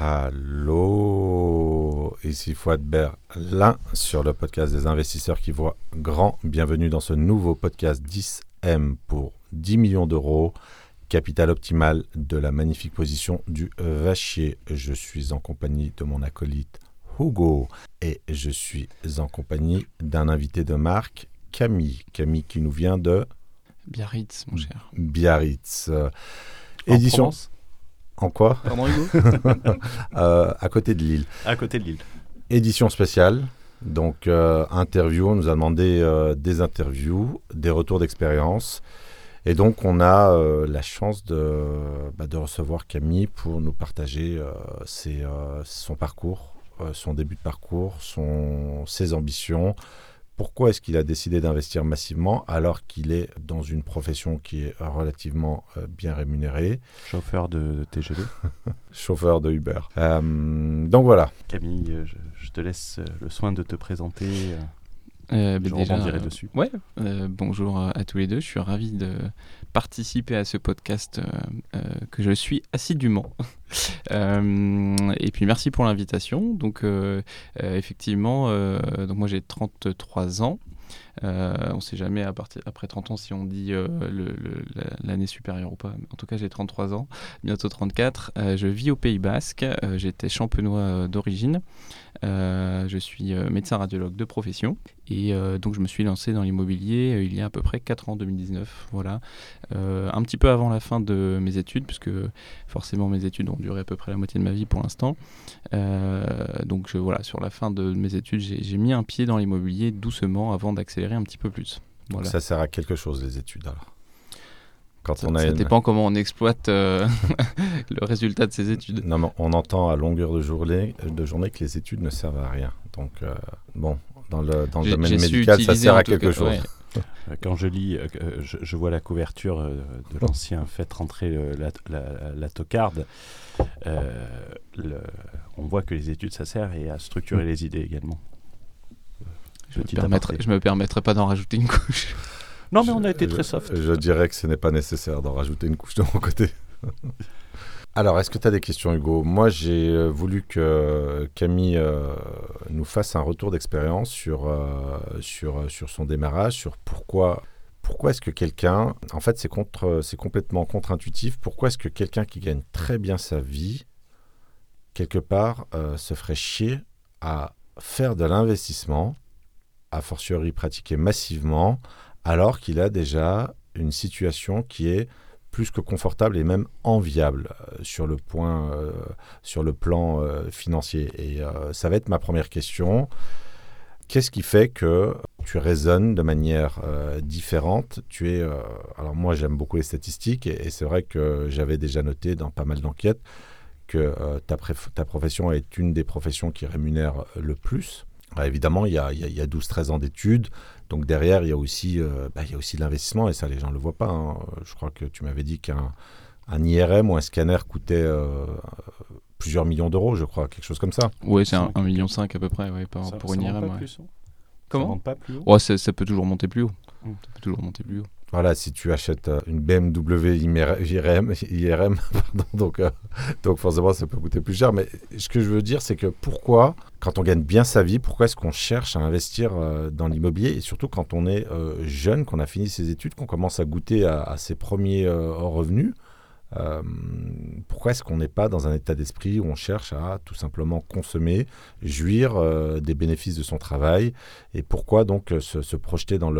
Allô, ici Fouad Berlin sur le podcast des investisseurs qui voient grand. Bienvenue dans ce nouveau podcast 10M pour 10 millions d'euros, capital optimal de la magnifique position du Vachier. Je suis en compagnie de mon acolyte Hugo et je suis en compagnie d'un invité de marque, Camille. Camille qui nous vient de Biarritz, mon cher. Biarritz. En Édition. Provence En quoi Pardon, Hugo Euh, À côté de Lille. À côté de Lille. Édition spéciale. Donc, euh, interview, on nous a demandé euh, des interviews, des retours d'expérience. Et donc, on a la chance de, bah, de recevoir Camille pour nous partager ses, son parcours, son début de parcours, son, ses ambitions. Pourquoi est-ce qu'il a décidé d'investir massivement alors qu'il est dans une profession qui est relativement euh, bien rémunérée, Chauffeur de, TGV. chauffeur de Uber. Euh, donc voilà, Camille, euh, je, je te laisse le soin de te présenter. euh, Euh, bah, je déjà, rebondirai dessus. Ouais, euh, bonjour à tous les deux. Je suis ravi de participer à ce podcast euh, euh, que je suis assidûment. Euh, et puis merci pour l'invitation. Donc effectivement, donc moi j'ai 33 ans. On ne sait jamais après 30 ans si on dit l'année supérieure ou pas. En tout cas, j'ai 33 ans, bientôt 34. Euh, je vis au Pays Basque. J'étais champenois d'origine. Euh, je suis euh, médecin radiologue de profession. Et euh, donc, je me suis lancé dans l'immobilier il y a à peu près 4 ans, 2019. Voilà. Un petit peu avant la fin de mes études, puisque forcément mes études ont duré à peu près la moitié de ma vie pour l'instant. Donc, voilà, sur la fin de mes études, j'ai mis un pied dans l'immobilier doucement avant d'accélérer un petit peu plus. Ça sert à quelque chose les études alors? Quand Ça, on a ça une- dépend comment on exploite euh, le résultat de ses études. Non, mais on entend à longueur de journée, de journée que les études ne servent à rien. Donc, euh, bon, dans le, dans le domaine médical, ça sert à quelque cas, chose. ouais. Quand je lis, euh, je, je vois la couverture de l'ancien Faites rentrer le- la, la, la tocarde. Euh, le- on voit que les études, ça sert et à structurer les idées également. Je me, permettrai, je me permettrai pas d'en rajouter une couche. Non, mais on a été très soft. Je dirais que ce n'est pas nécessaire d'en rajouter une couche de mon côté. Alors, est-ce que tu as des questions, Hugo? Moi, j'ai euh, voulu que Camille euh, nous fasse un retour d'expérience sur, euh, sur, euh, sur son démarrage, sur pourquoi, pourquoi est-ce que quelqu'un, en fait, c'est contre, c'est complètement contre-intuitif, pourquoi est-ce que quelqu'un qui gagne très bien sa vie, quelque part, euh, se ferait chier à faire de l'investissement, a fortiori pratiquer massivement, alors qu'il a déjà une situation qui est plus que confortable et même enviable euh, sur le point, euh, sur le plan euh, financier. Et ça va être ma première question. Qu'est-ce qui fait que tu raisonnes de manière différente? Tu es, alors moi j'aime beaucoup les statistiques et, c'est vrai que j'avais déjà noté dans pas mal d'enquêtes que ta, profession est une des professions qui rémunère le plus. Alors, évidemment, il y a, a- a 12-13 ans d'études, donc derrière, il y a aussi, euh, bah, il y a aussi de l'investissement, et ça, les gens ne le voient pas. hein. Je crois que tu m'avais dit qu'un un IRM ou un scanner coûtait euh, plusieurs millions d'euros, je crois, quelque chose comme ça. Ouais, c'est un Cinq. 1,5 million à peu près ouais, par- Ça- pour ça une IRM. pas ouais. plus, hein Comment Ça monte pas plus haut Ouais, ça, ça peut toujours monter plus haut. Mm. Ça peut toujours monter plus haut. Voilà, si tu achètes euh, une BMW IRM, pardon, donc, euh, donc forcément ça peut coûter plus cher. Mais ce que je veux dire, c'est que pourquoi, quand on gagne bien sa vie, pourquoi est-ce qu'on cherche à investir euh, dans l'immobilier? Et surtout quand on est jeune, qu'on a fini ses études, qu'on commence à goûter à, à ses premiers revenus, euh, pourquoi est-ce qu'on n'est pas dans un état d'esprit où on cherche à tout simplement consommer, jouir euh, des bénéfices de son travail? Et pourquoi donc euh, se, projeter dans,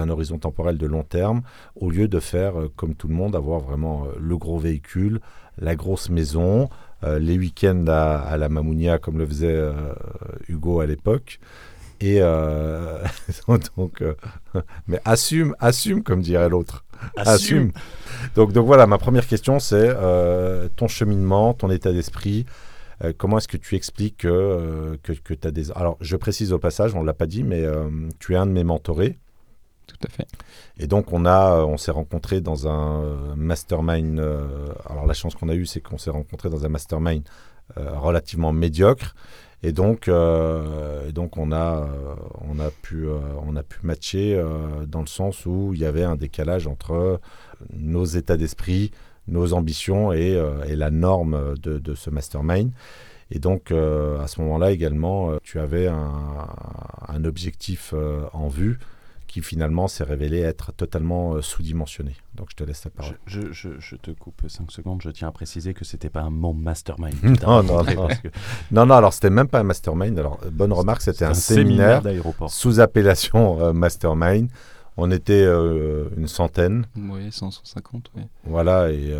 un horizon temporel de long terme au lieu de faire comme tout le monde, avoir vraiment le gros véhicule, la grosse maison, les week-ends à, à la Mamounia comme le faisait Hugo à l'époque? Et euh, donc, euh, mais assume, assume comme dirait l'autre. Assume. Donc, donc voilà, ma première question, c'est euh, ton cheminement, ton état d'esprit. Comment est-ce que tu expliques que, que, que tu as des... Alors, je précise au passage, on ne l'a pas dit, mais tu es un de mes mentorés. Tout à fait. Et donc, on, a, on s'est rencontrés dans un mastermind. alors, la chance qu'on a eue, c'est qu'on s'est rencontrés dans un mastermind relativement médiocre. Et donc, euh, donc on, a, euh, on, a pu, euh, on a pu matcher dans le sens où il y avait un décalage entre nos états d'esprit, nos ambitions et, et la norme de, de, ce mastermind. Et donc, à ce moment-là également, tu avais un objectif en vue qui finalement s'est révélé être totalement euh, sous-dimensionné. Donc je te laisse la parole. Je, je, je, te coupe 5 secondes. Je tiens à préciser que c'était pas un mon mastermind. non, non, non. non, non. alors c'était même pas un mastermind. Alors, bonne remarque, c'était un, séminaire, sous appellation euh, mastermind. On était euh, une centaine. Oui, 150, oui. Voilà, et,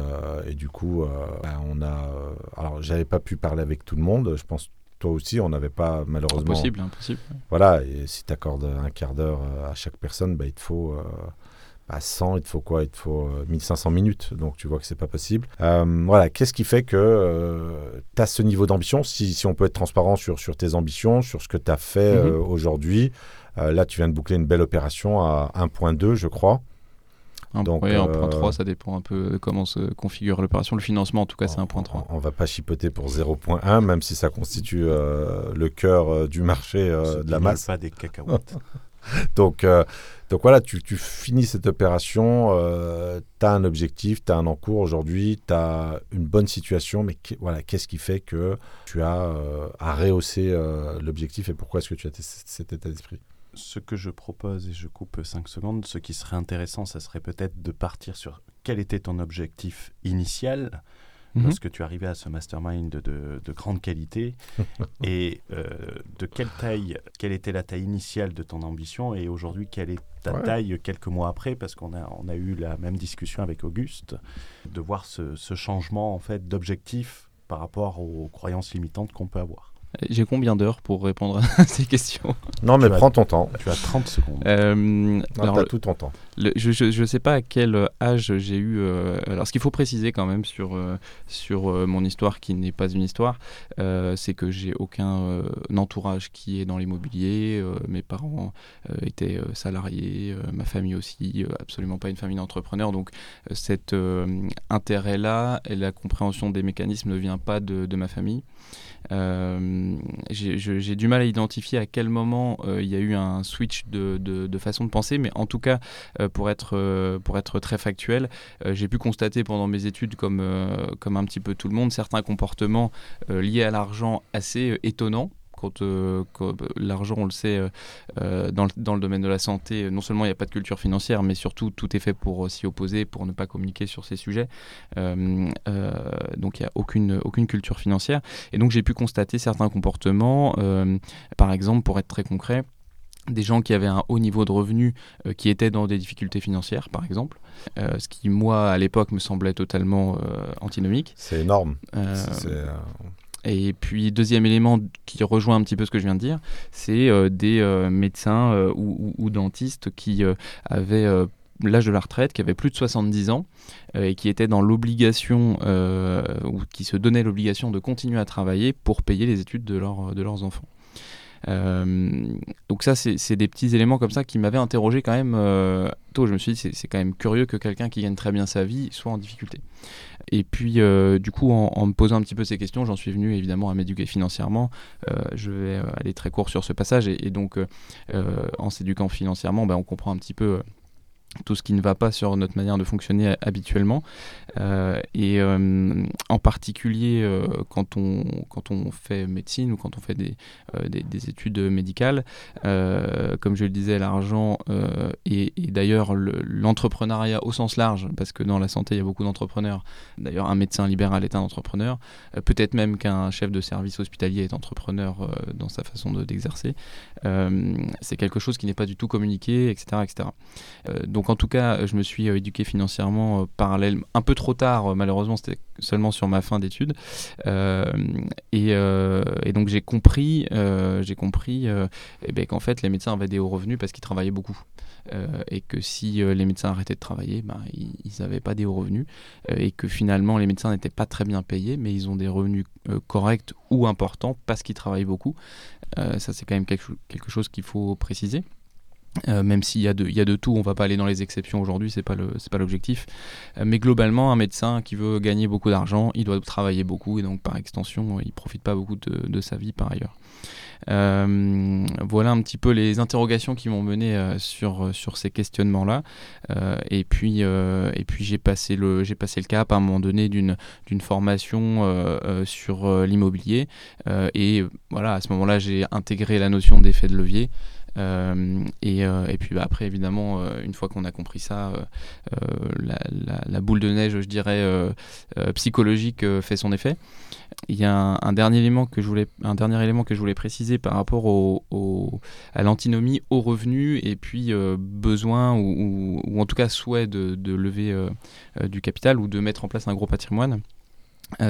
et du coup, ben, on a. alors, j'avais pas pu parler avec tout le monde. Je pense toi aussi, on n'avait pas malheureusement. Impossible, impossible. Voilà, et si tu accordes un quart d'heure euh, à chaque personne, bah, il te faut euh, bah, 100, il te faut quoi? Il te faut 1500 euh, minutes, donc tu vois que c'est pas possible. voilà, qu'est-ce qui fait que tu as ce niveau d'ambition? Si, si, on peut être transparent sur, sur tes ambitions, sur ce que tu as fait mhm. aujourd'hui. là, tu viens de boucler une belle opération à 1.2, je crois. Donc, oui, 1.3, euh, ça dépend un peu de comment se configure l'opération. Le financement, en tout cas, c'est 1.3. On, ne va pas chipoter pour 0.1, même si ça constitue euh, le cœur euh, du marché de la masse. pas des cacahuètes. donc, donc voilà, tu, tu, finis cette opération, tu as un objectif, tu as un encours aujourd'hui, tu as une bonne situation, mais voilà, qu'est-ce qui fait que tu as à rehausser l'objectif et pourquoi est-ce que tu as cet état d'esprit? Ce que je propose, et je coupe 5 secondes, ce qui serait intéressant, ça serait peut-être de partir sur quel était ton objectif initial mhm. lorsque tu arrivais à ce mastermind de, de, grande qualité et euh, de quelle taille, quelle était la taille initiale de ton ambition et aujourd'hui quelle est ta taille quelques mois après? Parce qu'on a, on a eu la même discussion avec Auguste de voir ce, ce changement en fait d'objectif par rapport aux croyances limitantes qu'on peut avoir. J'ai combien d'heures pour répondre à ces questions? Non, mais prends ton temps. Tu as 30 secondes. Euh, alors, as tout ton temps. je ne sais pas à quel âge j'ai eu. Euh, alors, ce qu'il faut préciser quand même sur, euh, sur euh, mon histoire, qui n'est pas une histoire, c'est que j'ai aucun entourage qui est dans l'immobilier. mes parents étaient salariés, ma famille aussi, absolument pas une famille d'entrepreneurs. Donc, cet intérêt-là et la compréhension des mécanismes ne vient pas de, de ma famille. Euh, j'ai du mal à identifier à quel moment euh, il y a eu un switch de, façon de penser, mais en tout cas, euh, pour, être, pour être très factuel, j'ai pu constater pendant mes études, comme, comme un petit peu tout le monde, certains comportements liés à l'argent assez étonnants. Euh, quand, l'argent, on le sait, euh, euh, dans, le, dans, le, domaine de la santé, non seulement il n'y a pas de culture financière, mais surtout tout est fait pour s'y opposer, pour ne pas communiquer sur ces sujets. donc il n'y a aucune, aucune culture financière. Et donc j'ai pu constater certains comportements, par exemple, pour être très concret, des gens qui avaient un haut niveau de revenus qui étaient dans des difficultés financières, par exemple, ce qui, moi, à l'époque, me semblait totalement antinomique. C'est énorme. Et puis, deuxième élément qui rejoint un petit peu ce que je viens de dire, c'est euh, des euh, médecins euh, ou, dentistes qui avaient l'âge de la retraite, qui avaient plus de 70 ans et qui étaient dans l'obligation, ou qui se donnaient l'obligation de continuer à travailler pour payer les études de, de leurs enfants. donc ça, c'est des petits éléments comme ça qui m'avaient interrogé quand même tôt. Je me suis dit, c'est quand même curieux que quelqu'un qui gagne très bien sa vie soit en difficulté. Et puis, euh, du coup, en, me posant un petit peu ces questions, j'en suis venu évidemment à m'éduquer financièrement. Euh, je vais euh, aller très court sur ce passage. Et, donc, en s'éduquant financièrement, ben, on comprend un petit peu tout ce qui ne va pas sur notre manière de fonctionner habituellement. Euh, et euh, en particulier euh, quand, on, quand on fait médecine ou quand on fait des, des, études médicales, comme je le disais, l'argent et, d'ailleurs l'entrepreneuriat au sens large, parce que dans la santé il y a beaucoup d'entrepreneurs. D'ailleurs, un médecin libéral est un entrepreneur, peut-être même qu'un chef de service hospitalier est entrepreneur dans sa façon d'exercer. C'est quelque chose qui n'est pas du tout communiqué, etc. etc. donc en tout cas, je me suis euh, éduqué financièrement euh, parallèlement, un peu trop tard, euh, malheureusement, c'était seulement sur ma fin d'études. Et, donc j'ai compris, compris eh ben, qu'en fait les médecins avaient des hauts revenus parce qu'ils travaillaient beaucoup. et que si les médecins arrêtaient de travailler, ben, ils n'avaient pas des hauts revenus. et que finalement les médecins n'étaient pas très bien payés, mais ils ont des revenus corrects ou importants parce qu'ils travaillent beaucoup. ça c'est quand même quelque chose qu'il faut préciser. Euh, même s'il y, a de, y a de tout, on va pas aller dans les exceptions aujourd'hui, c'est pas pas l'objectif. Euh, mais globalement, un médecin qui veut gagner beaucoup d'argent, il doit travailler beaucoup et donc par extension, il profite pas beaucoup de, sa vie par ailleurs. Euh, voilà un petit peu les interrogations qui m'ont mené sur, ces questionnements-là. et puis, j'ai passé le cap à un moment donné d'une formation sur l'immobilier. et voilà, à ce moment-là, j'ai intégré la notion d'effet de levier. Euh, euh, et, puis bah, après, évidemment, euh, une fois qu'on a compris ça, la, boule de neige, je dirais, psychologique fait son effet. Il y a un, dernier élément que je voulais, un dernier élément que je voulais préciser par rapport à l'antinomie au revenu et puis besoin ou, en tout cas souhait de lever du capital ou de mettre en place un gros patrimoine.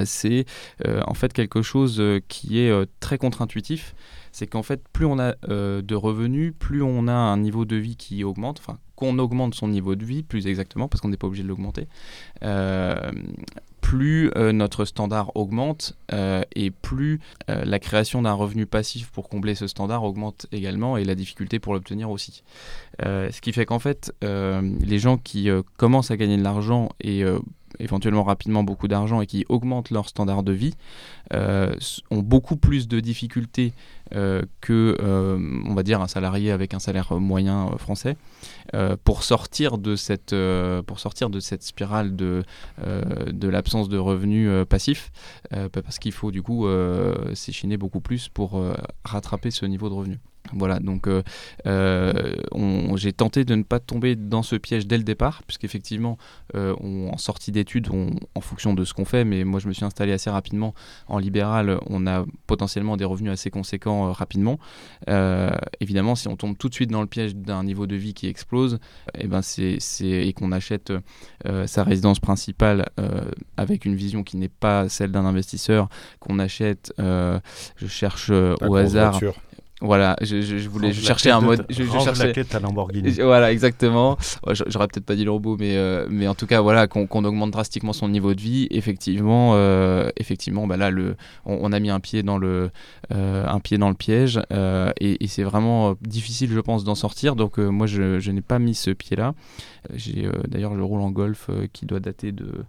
C'est en fait quelque chose qui est très contre-intuitif c'est qu'en fait, plus on a euh, de revenus, plus on a un niveau de vie qui augmente, enfin, qu'on augmente son niveau de vie, plus exactement, parce qu'on n'est pas obligé de l'augmenter, euh, plus euh, notre standard augmente et plus la création d'un revenu passif pour combler ce standard augmente également et la difficulté pour l'obtenir aussi. ce qui fait qu'en fait, les gens qui commencent à gagner de l'argent et éventuellement rapidement beaucoup d'argent et qui augmentent leur standard de vie ont beaucoup plus de difficultés euh, que, euh, on va dire, un salarié avec un salaire moyen euh, français, pour, sortir de cette, pour sortir de cette spirale de, de l'absence de revenus passifs, parce qu'il faut du coup s'échiner beaucoup plus pour rattraper ce niveau de revenus. Voilà, donc euh, euh, j'ai tenté de ne pas tomber dans ce piège dès le départ, puisqu'effectivement, euh, en sortie d'études, en fonction de ce qu'on fait, mais moi je me suis installé assez rapidement en libéral, on a potentiellement des revenus assez conséquents rapidement. évidemment, si on tombe tout de suite dans le piège d'un niveau de vie qui explose, et, eh ben c'est, et qu'on achète sa résidence principale avec une vision qui n'est pas celle d'un investisseur, qu'on achète, je cherche au hasard. Voilà, je, je, voulais chercher un mode. Je, je cherchais. La à Lamborghini. Voilà, exactement. J'aurais peut-être pas dit le robot, mais euh, mais en tout cas, voilà, qu'on augmente drastiquement son niveau de vie. Effectivement, euh, effectivement, bah là, le, on, a mis un pied dans le, euh, un pied dans le piège, et, et c'est vraiment difficile, je pense, d'en sortir. Donc moi, je, je n'ai pas mis ce pied-là. J'ai d'ailleurs le rôle en golf qui doit dater de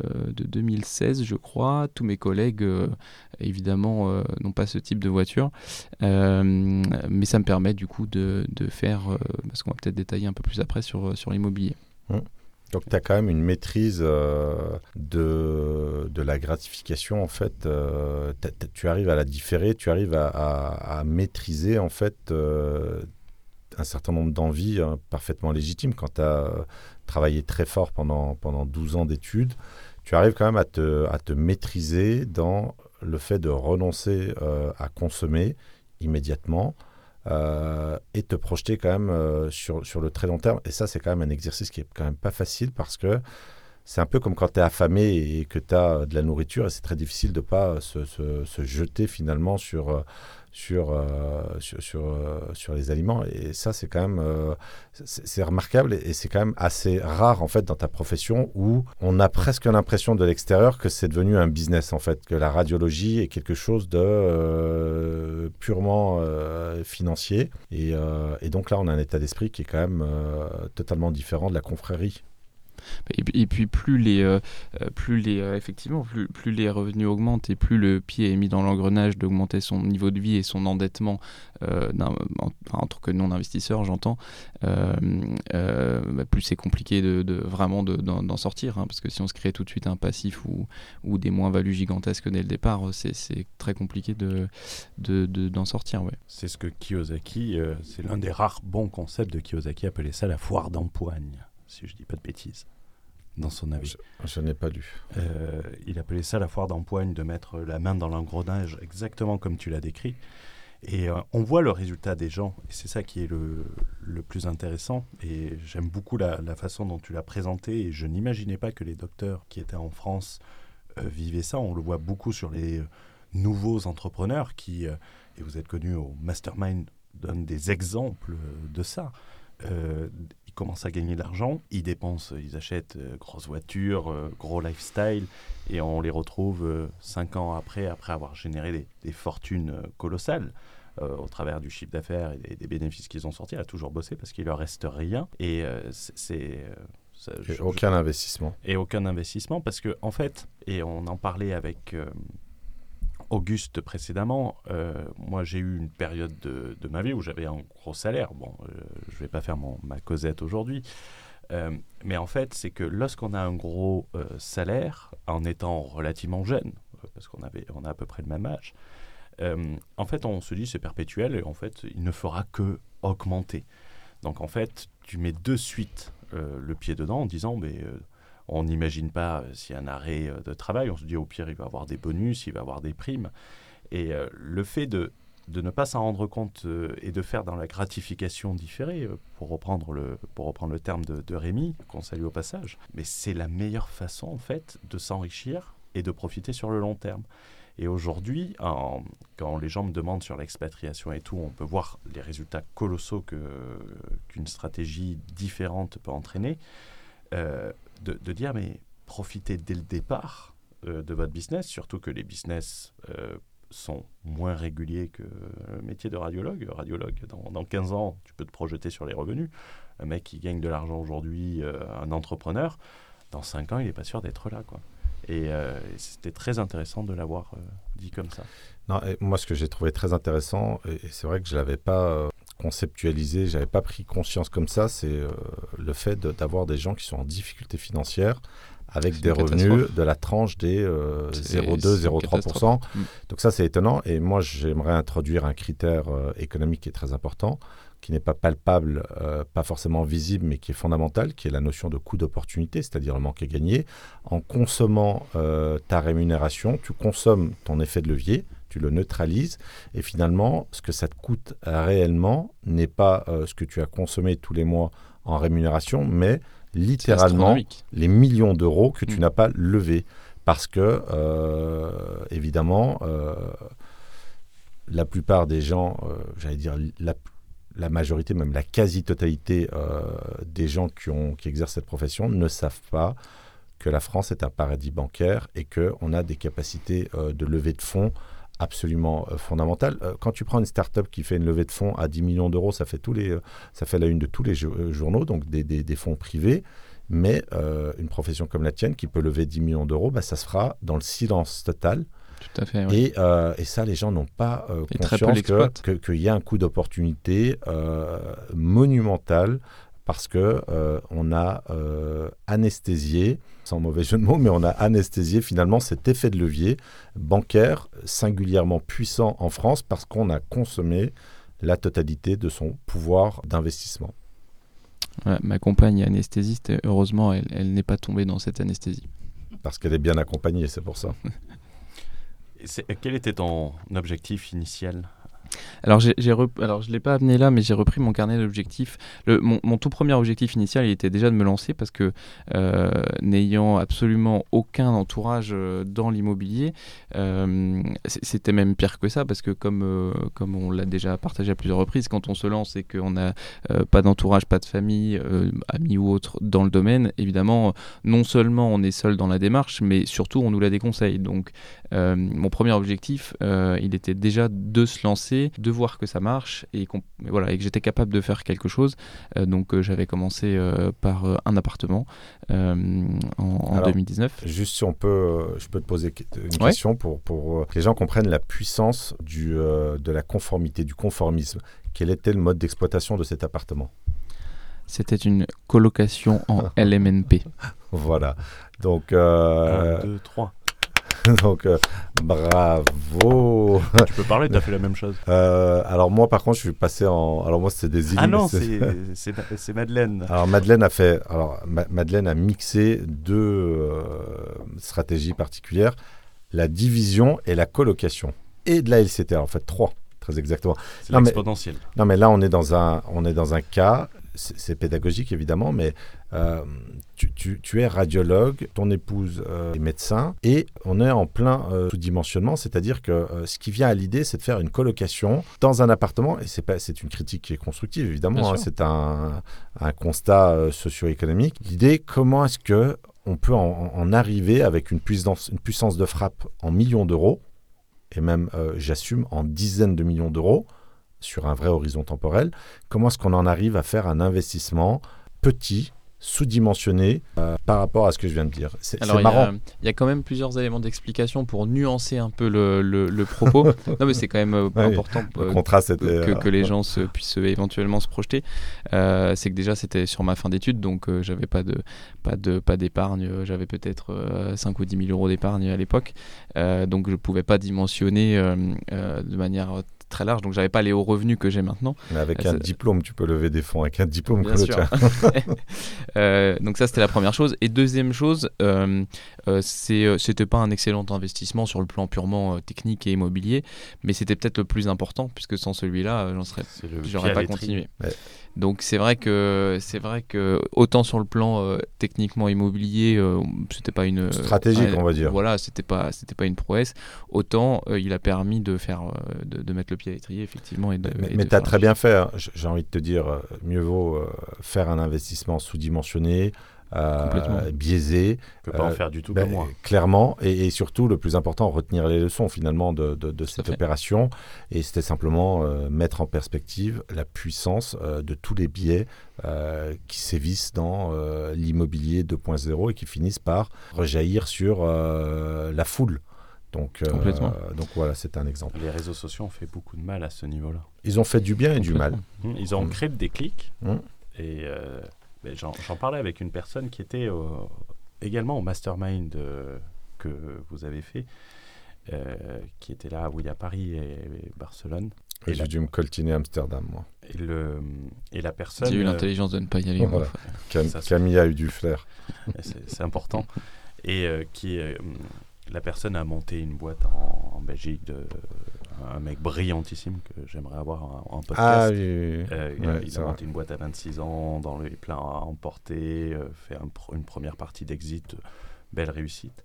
de 2016, je crois. Tous mes collègues, euh, évidemment, euh, n'ont pas ce type de voiture. mais ça me permet du coup de, faire, parce qu'on va peut-être détailler un peu plus après sur, sur l'immobilier. Donc tu as quand même une maîtrise de, de la gratification en fait. tu arrives à la différer, tu arrives à, maîtriser en fait un certain nombre d'envies hein, parfaitement légitimes quand tu as travaillé très fort pendant, pendant 12 ans d'études tu arrives quand même à te, à te maîtriser dans le fait de renoncer euh, à consommer immédiatement euh, et te projeter quand même euh, sur, sur le très long terme. Et ça, c'est quand même un exercice qui est quand même pas facile parce que c'est un peu comme quand tu es affamé et que tu as de la nourriture et c'est très difficile de pas se, se, se jeter finalement sur sur, euh, sur, sur, euh, sur, les aliments. Et ça, c'est quand même euh, c'est remarquable et, c'est quand même assez rare en fait dans ta profession où on a presque l'impression de l'extérieur que c'est devenu un business en fait, que la radiologie est quelque chose de purement financier. Et, et, donc là, on a un état d'esprit qui est quand même totalement différent de la confrérie. Et, puis plus les, euh, euh, plus les euh, effectivement, plus, plus, les revenus augmentent et plus le pied est mis dans l'engrenage d'augmenter son niveau de vie et son endettement en, tant que non-investisseur, j'entends, bah, plus c'est compliqué de, vraiment d'en sortir. Hein, parce que si on se crée tout de suite un passif ou, des moins-values gigantesques dès le départ, c'est très compliqué de d'en sortir. Ouais. C'est ce que Kiyosaki, c'est l'un des rares bons concepts de Kiyosaki, appelait ça la foire d'empoigne si je dis pas de bêtises, dans son avis. Je, n'ai pas lu. Euh, il appelait ça la foire d'empoigne, de mettre la main dans l'engrenage, exactement comme tu l'as décrit. Et euh, on voit le résultat des gens, et c'est ça qui est le, le plus intéressant. Et j'aime beaucoup la, façon dont tu l'as présenté, et je n'imaginais pas que les docteurs qui étaient en France euh, vivaient ça. On le voit beaucoup sur les nouveaux entrepreneurs qui, et vous êtes connus au Mastermind, donnent des exemples de ça ils commencent à gagner de l'argent, ils dépensent, ils achètent euh, grosses voitures, euh, gros lifestyle, et on les retrouve euh, cinq ans après, après avoir généré des, fortunes colossales. au travers du chiffre d'affaires et des, bénéfices qu'ils ont sortis, à toujours bosser parce qu'il leur reste rien. Et c'est aucun investissement. Et aucun investissement parce que, en fait, et on en parlait avec Auguste précédemment, euh, moi j'ai eu une période de, ma vie où j'avais un gros salaire. Bon, euh, je ne vais pas faire mon, ma causette aujourd'hui. mais en fait, c'est que lorsqu'on a un gros salaire, en étant relativement jeune, parce qu'on avait, on a à peu près le même âge, en fait, on se dit c'est perpétuel et en fait, il ne fera que augmenter. Donc en fait, tu mets de suite euh, le pied dedans en disant mais euh, on n'imagine pas euh, s'il y a un arrêt de travail, on se dit au pire il va avoir des bonus, il va avoir des primes. Et le fait de, de ne pas s'en rendre compte et de faire dans la gratification différée, pour, reprendre le, pour reprendre le terme de, de Rémi, qu'on salue au passage, mais c'est la meilleure façon en fait de s'enrichir et de profiter sur le long terme. Et aujourd'hui, quand les gens me demandent sur l'expatriation et tout, on peut voir les résultats colossaux qu'une stratégie différente peut entraîner. Euh, de, dire, mais profitez dès le départ euh, de votre business, surtout que les business euh, sont moins réguliers que le métier de radiologue. Radiologue, dans, dans, 15 ans, tu peux te projeter sur les revenus. Un mec qui gagne de l'argent aujourd'hui, un entrepreneur, dans 5 ans, il n'est pas sûr d'être là. quoi. Et c'était très intéressant de l'avoir dit comme ça. Moi, ce que j'ai trouvé très intéressant, et, c'est vrai que je ne l'avais pas conceptualisé, je n'avais pas pris conscience comme ça, c'est le fait d'avoir des gens qui sont en difficulté financière avec des revenus de la tranche des 0,2-0,3%. Mm. Donc ça, c'est étonnant. Et moi, j'aimerais introduire un critère économique qui est très important qui n'est pas palpable, euh, pas forcément visible, mais qui est fondamental, qui est la notion de coût d'opportunité, c'est-à-dire le manque à gagner. En consommant euh, ta rémunération, tu consommes ton effet de levier, tu le neutralises, et finalement, ce que ça te coûte réellement n'est pas euh, ce que tu as consommé tous les mois en rémunération, mais littéralement les millions d'euros que tu mm. n'as pas levés. Parce que, évidemment, la plupart des gens, j'allais dire, la, la majorité, même la quasi-totalité euh, des gens qui, ont, qui exercent cette profession ne savent pas que la France est un paradis bancaire et qu'on a des capacités euh, de levée de fonds absolument euh, fondamentales. quand tu prends une start-up qui fait une levée de fonds à 10 millions d'euros, ça, fait tous les, ça fait la une de tous les journaux, donc des, des, fonds privés. Mais une profession comme la tienne qui peut lever 10 millions d'euros, bah, ça se fera dans le silence total tout à fait. Euh, et, ça, les gens n'ont pas euh, conscience qu'il que, y a un coût d'opportunité euh, monumental parce que on a anesthésié, sans mauvais jeu de mots, mais on a anesthésié finalement cet effet de levier bancaire singulièrement puissant en France parce qu'on a consommé la totalité de son pouvoir d'investissement. ma compagne est anesthésiste, heureusement, elle n'est pas tombée dans cette anesthésie. Parce qu'elle est bien accompagnée, c'est pour ça. Quel était ton objectif initial? Alors, alors je ne l'ai pas amené là, mais j'ai repris mon carnet d'objectifs. Mon, mon, tout premier objectif initial, il était déjà de me lancer parce que euh, n'ayant absolument aucun entourage euh, dans l'immobilier, euh, c'était même pire que ça parce que comme, comme on l'a déjà partagé à plusieurs reprises, quand on se lance et qu'on n'a pas d'entourage, pas de famille, amis ou autres dans le domaine, évidemment, non seulement on est seul dans la démarche, mais surtout on nous la déconseille. Donc, mon premier objectif, il était déjà de se lancer de voir que ça marche et, voilà, et que j'étais capable de faire quelque chose. Euh, donc euh, j'avais commencé euh, par un appartement en, 2019. Juste si on peut, je peux te poser une question pour, pour que les gens comprennent la puissance du, de la conformité, du conformisme. Quel était le mode d'exploitation de cet appartement? C'était une colocation en LMNP. voilà. Donc. 1, 2, 3. Donc, euh, bravo. Tu peux parler, tu as fait la même chose. Euh, alors, moi, par contre, je suis passé en. Alors, moi, c'est des Ah non, c'est Madeleine. Alors, Madeleine a fait. Alors, Madeleine a mixé deux euh, stratégies particulières la division et la colocation. Et de la LCT, en fait, trois, très exactement. C'est l'exponentiel. Non, mais là, on est dans un, on est dans un cas c'est pédagogique évidemment, mais euh, tu, es radiologue, ton épouse euh, est médecin, et on est en plein euh, sous-dimensionnement, c'est-à-dire que ce qui vient à l'idée, c'est de faire une colocation dans un appartement, et c'est une critique qui est constructive évidemment, hein, c'est un, constat socio-économique. L'idée, comment est-ce que on peut en, arriver avec une puissance, une puissance de frappe en millions d'euros, et même, j'assume, en dizaines de millions d'euros, sur un vrai horizon temporel? Comment est-ce qu'on en arrive à faire un investissement petit, sous-dimensionné euh, par rapport à ce que je viens de dire. C'est marrant. Il y, a quand même plusieurs éléments d'explication pour nuancer un peu le, le, propos. non, mais c'est quand même euh, important euh, que, que, les gens se, puissent éventuellement se projeter. c'est que déjà, c'était sur ma fin d'études, donc j'avais pas de pas de pas d'épargne. J'avais peut-être 5 ou 10 000 euros d'épargne à l'époque. donc je pouvais pas dimensionner de manière très large, donc j'avais pas les hauts revenus que j'ai maintenant. Mais avec un diplôme, tu peux lever des fonds avec un diplôme Bien sûr. euh, donc ça, c'était la première chose. Et deuxième chose, euh, euh, c'est, euh, c'était pas un excellent investissement sur le plan purement technique et immobilier, mais c'était peut-être le plus important, puisque sans celui-là, j'en serais, j'aurais pas continué. Donc c'est vrai que c'est vrai que autant sur le plan euh, techniquement immobilier, euh, c'était pas une stratégique, on va dire. Voilà, c'était pas c'était pas une prouesse. Autant euh, il a permis de faire de, mettre le pied à l'étrier effectivement. Et mais tu as très bien fait. Hein. J'ai envie de te dire, mieux vaut faire un investissement sous-dimensionné euh, biaisé. On peut pas en euh, faire du tout ben, moi. Clairement, et, surtout, le plus important, retenir les leçons finalement de, de, cette opération. Et c'était simplement euh, mettre en perspective la puissance de tous les biais qui sévissent dans l'immobilier 2.0 et qui finissent par rejaillir sur la foule. Donc, donc voilà, c'est un exemple. Les réseaux sociaux ont fait beaucoup de mal à ce niveau-là. Ils ont fait du bien et du mal. Ils ont créé des clics. Et J'en parlais avec une personne qui était également au mastermind euh, que vous avez fait, euh, qui était là, oui, à Paris et, Barcelone. Et j'ai dû me coltiner à Amsterdam, moi. Et, le, et la personne. J'ai eu l'intelligence de ne pas y aller. Camille a eu du flair. C'est important. Et euh, qui, la personne a monté une boîte en, en Belgique de un mec brillantissime que j'aimerais avoir en, podcast. Ah, euh, il a monté une boîte à 26 ans, dans les plans à emporter, euh, fait une première partie d'exit, belle réussite.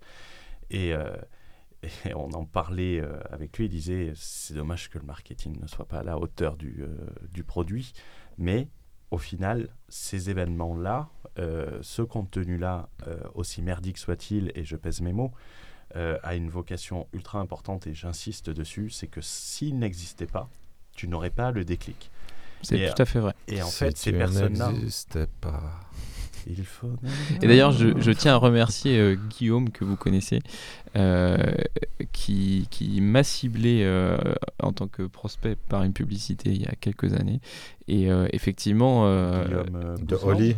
Et, euh, on en parlait avec lui, il disait c'est dommage que le marketing ne soit pas à la hauteur du, du produit, mais au final, ces événements-là, ce contenu-là, aussi merdique soit-il, et je pèse mes mots, euh, a une vocation ultra importante et j'insiste dessus, c'est que s'il n'existait pas, tu n'aurais pas le déclic. C'est tout à fait vrai. Et en fait, ces personnes-là n'existaient pas. Il faut. Et d'ailleurs, je, tiens à remercier euh, Guillaume que vous connaissez, euh, qui, qui m'a ciblé en tant que prospect par une publicité il y a quelques années. Et effectivement, Guillaume de Holly.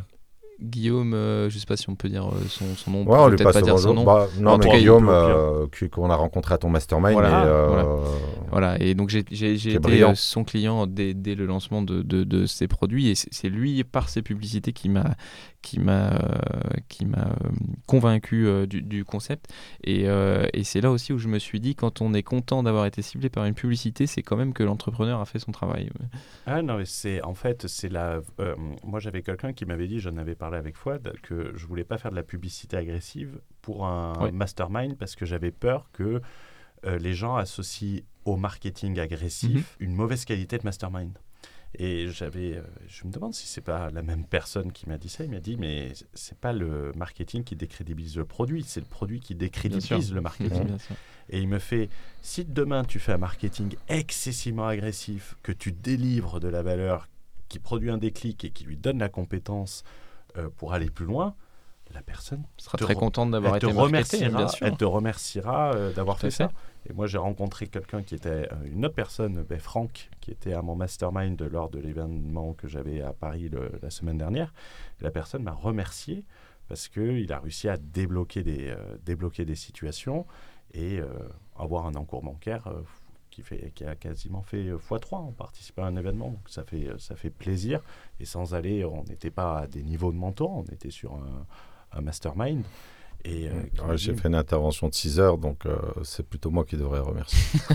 Guillaume, euh, je ne sais pas si on peut dire euh, son, son nom. Ouais, on lui passe pas dire son nom. Bah, non, mais Guillaume, euh, qu'on a rencontré à ton mastermind. Voilà, et, voilà. et donc j'ai été son client dès, dès, le lancement de, de, de ses produits. Et c'est lui, par ses publicités, qui m'a qui m'a qui m'a convaincu du, du, concept. Et, et c'est là aussi où je me suis dit, quand on est content d'avoir été ciblé par une publicité, c'est quand même que l'entrepreneur a fait son travail. Ah non, mais c'est en fait, c'est la. moi, j'avais quelqu'un qui m'avait dit, j'en avais parlé avec Fouad que je voulais pas faire de la publicité agressive pour un mastermind parce que j'avais peur que euh, les gens associent au marketing agressif mhm. une mauvaise qualité de mastermind. Et j'avais, euh, je me demande si c'est pas la même personne qui m'a dit ça. Il m'a dit, mais c'est pas le marketing qui décrédibilise le produit, c'est le produit qui décrédibilise le marketing. Et il me fait, si demain tu fais un marketing excessivement agressif, que tu délivres de la valeur, qui produit un déclic et qui lui donne la compétence pour aller plus loin, la personne sera très contente d'avoir été remerciera, Elle te remerciera euh, d'avoir fait, ça. Et moi, j'ai rencontré quelqu'un qui était euh, une autre personne, ben, Franck, qui était à mon mastermind lors de l'événement que j'avais à Paris la semaine dernière. la personne m'a remercié parce qu'il a réussi à débloquer des, débloquer des situations et avoir un encours bancaire qui, fait, qui a quasiment fait x3 en participant à un événement. Donc ça fait, ça fait plaisir. Et sans aller, on n'était pas à des niveaux de mentor, on était sur un, mastermind. Et euh, J'ai fait une intervention de 6 heures, donc euh, c'est plutôt moi qui devrais remercier.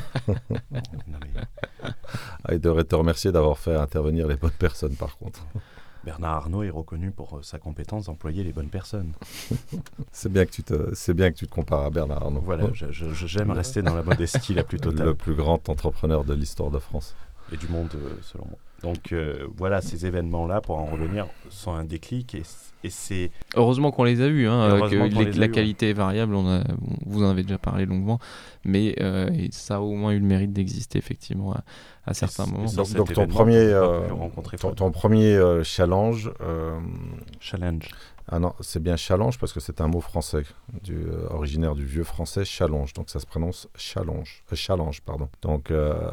Ah, il devrait te remercier d'avoir fait intervenir les bonnes personnes, par contre. Bernard Arnault est reconnu pour euh, sa compétence d'employer les bonnes personnes. c'est bien que tu te, c'est bien que tu te compares à Bernard Arnault. Voilà, j'aime rester dans la modestie la plus totale. Le plus grand entrepreneur de l'histoire de France. Et du monde, selon moi. Donc voilà, ces événements-là, pour en revenir, sont un déclic et, c'est... Heureusement qu'on les a eus, hein, que la qualité est variable, on a, vous en avez déjà parlé longuement, mais ça a au moins eu le mérite d'exister effectivement à, certains moments. Donc, ton, premier, ton, premier challenge... Challenge. Ah non, c'est bien challenge parce que c'est un mot français, du, euh, originaire du vieux français challenge. Donc ça se prononce challenge. Euh, challenge, pardon. Donc, euh,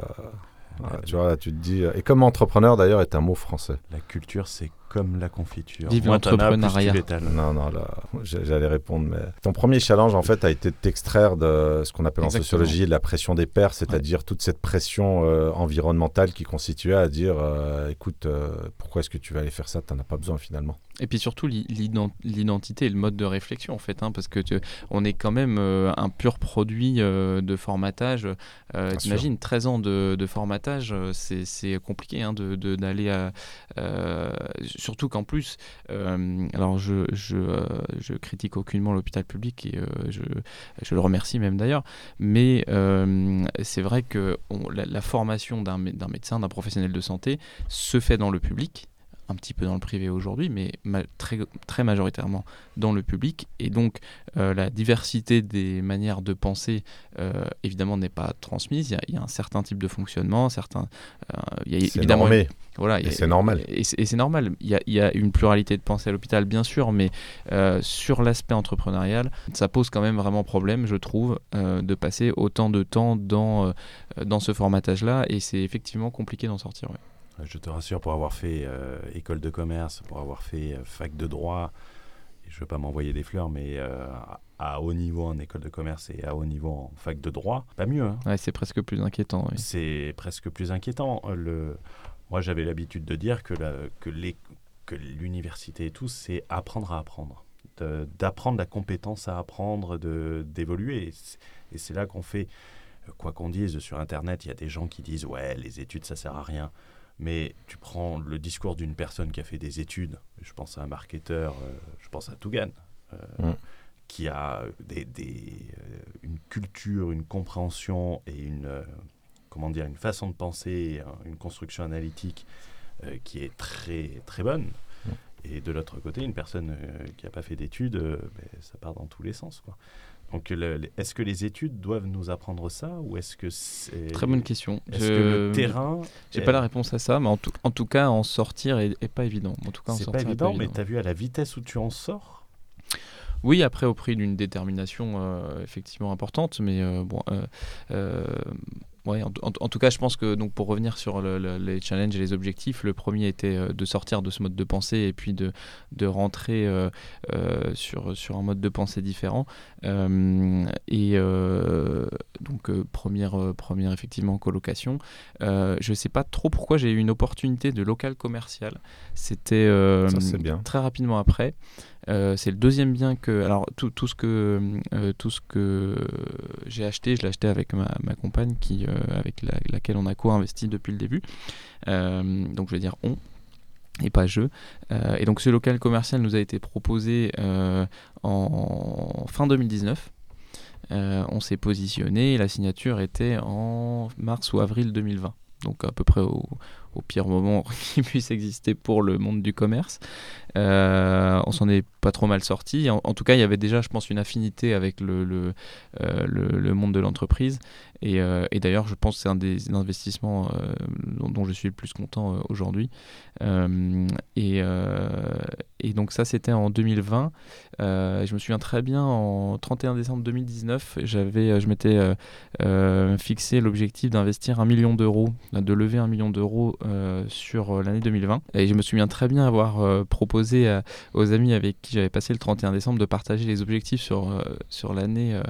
tu vois, tu te dis. Et comme entrepreneur d'ailleurs est un mot français. La culture, c'est comme la confiture. Vive l'entrepreneuriat. Non, non, là, j'allais répondre, mais ton premier challenge, en fait, a été de t'extraire de ce qu'on appelle en sociologie de la pression des pairs, c'est-à-dire toute cette pression euh, environnementale qui constituait à dire, euh, écoute, euh, pourquoi est-ce que tu vas aller faire ça? Tu n'en as pas besoin finalement. Et puis surtout l'identité et le mode de réflexion, en fait, hein, parce que on est quand même un pur produit de formatage. T'imagines, 13 ans de, de formatage, c'est compliqué hein, d'aller à surtout qu'en plus, euh, alors je, je, euh, je, critique aucunement l'hôpital public et euh, je, je, le remercie même d'ailleurs, mais c'est vrai que la, formation d'un médecin, d'un professionnel de santé se fait dans le public un petit peu dans le privé aujourd'hui, mais très, très majoritairement dans le public. Et donc, la diversité des manières de penser, évidemment, n'est pas transmise. Il y, a, un certain type de fonctionnement, certains, il y a évidemment voilà, et c'est normal. Et c'est normal. Il y, a, il y, a, une pluralité de pensée à l'hôpital, bien sûr, mais euh, sur l'aspect entrepreneurial, ça pose quand même vraiment problème, je trouve, euh, de passer autant de temps dans, euh, dans ce formatage-là, et c'est effectivement compliqué d'en sortir. Je te rassure, pour avoir fait école de commerce, pour avoir fait fac de droit, je ne veux pas m'envoyer des fleurs, mais à haut niveau en école de commerce et à haut niveau en fac de droit, pas mieux. Hein. Ouais, c'est presque plus inquiétant. C'est presque plus inquiétant. Le moi, j'avais l'habitude de dire que, que l'université et tout, c'est apprendre à apprendre. D'apprendre la compétence à apprendre, d'évoluer. Et c'est là qu'on fait, quoi qu'on dise sur Internet, il y a des gens qui disent Ouais, les études, ça sert à rien. Mais tu prends le discours d'une personne qui a fait des études, je pense à un marketeur, euh, je pense à Tougan, euh, mm. qui a des, euh, une culture, une compréhension et une, comment dire, une façon de penser, une construction analytique euh, qui est très, très bonne. Et de l'autre côté, une personne euh, qui n'a pas fait d'études, euh, ben, ça part dans tous les sens. Quoi. Donc, est-ce que les études doivent nous apprendre ça ou est-ce que c'est très bonne question. Est-ce que le terrain J'ai pas la réponse à ça, mais en tout, en tout cas, en sortir est, pas évident. En tout cas, c'est pas évident, mais tu as vu à la vitesse où tu en sors? Oui, après au prix d'une détermination effectivement importante, mais bon, Ouais, en, tout cas, je pense que donc pour revenir sur les challenges et les objectifs, le premier était euh, de sortir de ce mode de pensée et puis de, de rentrer euh, euh, sur, sur un mode de pensée différent. et donc première, première effectivement colocation. je ne sais pas trop pourquoi j'ai eu une opportunité de local commercial. C'était très rapidement après. Euh, c'est le deuxième bien que. Alors, tout, tout ce que, euh, que j'ai acheté, je l'ai acheté avec ma, compagne qui, euh, avec laquelle on a co-investi depuis le début. donc, je vais dire on et pas je. et donc, ce local commercial nous a été proposé en fin 2019. on s'est positionné et la signature était en mars ou avril 2020 donc à peu près au, au pire moment qui puisse exister pour le monde du commerce. Euh, on s'en est pas trop mal sorti. En, tout cas, il y avait déjà, je pense, une affinité avec le, le, euh, monde de l'entreprise. Et, euh, et d'ailleurs, je pense que c'est un des investissements dont, je suis le plus content aujourd'hui. Et, et, donc ça, c'était en 2020. je me souviens très bien, en 31 décembre 2019, j'avais, je m'étais fixé l'objectif d'investir un million d'euros, de lever un million d'euros sur euh, l'année 2020. Et je me souviens très bien avoir euh, proposé aux amis avec qui j'avais passé le 31 décembre de partager les objectifs sur, sur l'année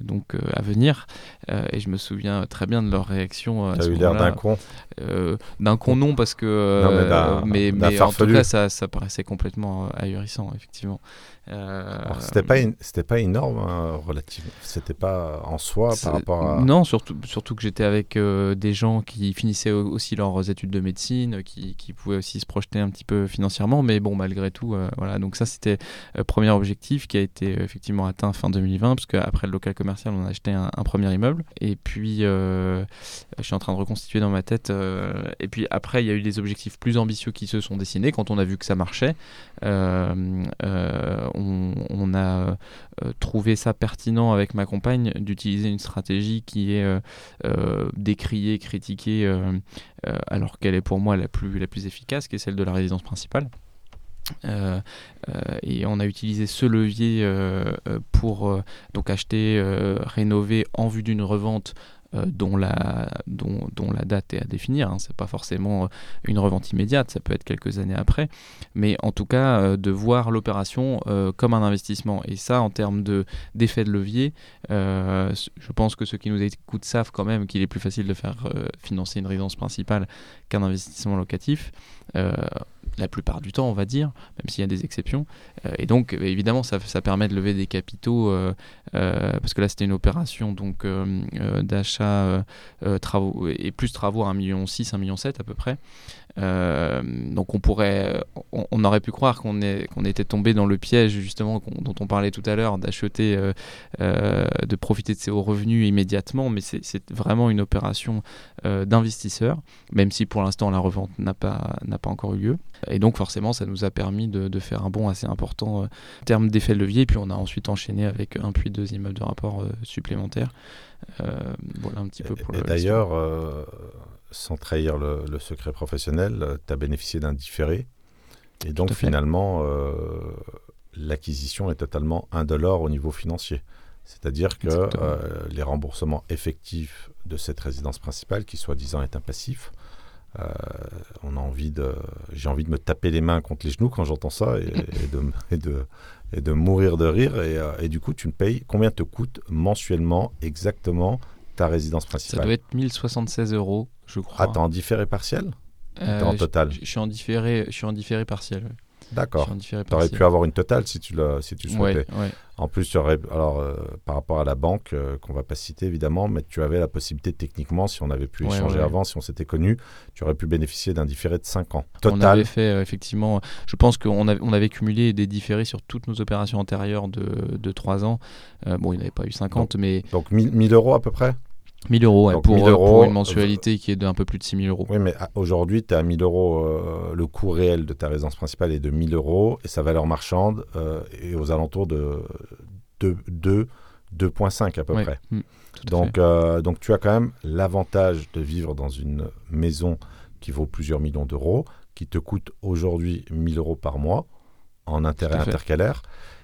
donc à venir. et je me souviens très bien de leur réaction. Tu as eu l'air d'un con D'un con non, parce que. mais, mais, en tout cas, ça, ça paraissait complètement ahurissant, effectivement. Euh, c'était pas c'était pas énorme hein, relativement. C'était pas en soi par rapport à. Non, surtout surtout que j'étais avec euh, des gens qui finissaient aussi leurs études de médecine, qui, qui, pouvaient aussi se projeter un petit peu financièrement, mais bon malgré tout, euh, voilà. Donc ça c'était le premier objectif qui a été effectivement atteint fin 2020 parce qu'après le local commercial, on a acheté un, premier immeuble. Et puis, je suis en train de reconstituer dans ma tête. et puis après, il y a eu des objectifs plus ambitieux qui se sont dessinés quand on a vu que ça marchait. on, on, a trouvé ça pertinent avec ma compagne d'utiliser une stratégie qui est décriée, critiquée, alors qu'elle est pour moi la plus efficace, qui est celle de la résidence principale. Euh, euh, et on a utilisé ce levier euh, pour donc acheter, rénover en vue d'une revente dont, la, dont, dont, la date est à définir. Hein. Ce n'est pas forcément une revente immédiate, ça peut être quelques années après. Mais en tout cas, de voir l'opération comme un investissement. Et ça, en termes d'effet de, levier, je pense que ceux qui nous écoutent savent quand même qu'il est plus facile de faire financer une résidence principale qu'un investissement locatif la plupart du temps, on va dire, même s'il y a des exceptions. Euh, et donc, évidemment, ça, permet de lever des capitaux, euh, euh, parce que là, c'était une opération donc d'achat travaux et plus travaux à 1,6 million, 1,7 million à peu près. Euh, donc on pourrait, on, aurait pu croire qu'on qu'on était tombé dans le piège justement dont on parlait tout à l'heure d'acheter, euh, euh, de profiter de ses hauts revenus immédiatement, mais c'est vraiment une opération d'investisseur, même si pour l'instant la revente n'a pas n'a pas encore eu lieu. Et donc forcément ça nous a permis de, de faire un bond assez important en termes d'effet de levier. Et puis on a ensuite enchaîné avec un puis deux immeubles de rapport supplémentaires. voilà un petit peu pour et D'ailleurs sans trahir le, secret professionnel, euh, tu as bénéficié d'un différé. Et donc finalement, euh, l'acquisition est totalement indolore au niveau financier. C'est-à-dire que euh, les remboursements effectifs de cette résidence principale, qui soi-disant est un passif, on a envie de, j'ai envie de me taper les mains contre les genoux quand j'entends ça et, de, et, de, et, de, mourir de rire. Et, du coup, tu me payes combien te coûte mensuellement exactement ta résidence principale Ça doit être 1076 euros je crois. Ah, t'es en différé partiel euh, en total je, suis en différé, je suis en différé partiel. D'accord. Tu aurais pu avoir une totale si tu, le, si tu souhaitais. En plus, tu aurais, alors, euh, par rapport à la banque, euh, qu'on va pas citer évidemment, mais tu avais la possibilité techniquement, si on avait pu échanger avant, si on s'était connu, tu aurais pu bénéficier d'un différé de 5 ans. Total. On avait fait, effectivement, je pense qu'on avait, on avait cumulé des différés sur toutes nos opérations antérieures de, de 3 ans. bon, il n'y avait pas eu 50, mais. Donc 1000 euros à peu près? 1000 euros, pour, euros, une mensualité qui est d'un peu plus de 6000 euros. Oui, mais ah, aujourd'hui, tu as 1000 euros, euh, le coût réel de ta résidence principale est de 1000 euros et sa valeur marchande euh, est aux alentours de 2,5 à peu près. Mmh, donc, euh, donc tu as quand même l'avantage de vivre dans une maison qui vaut plusieurs millions d'euros, qui te coûte aujourd'hui 1000 euros par mois en intérêt intercalaire.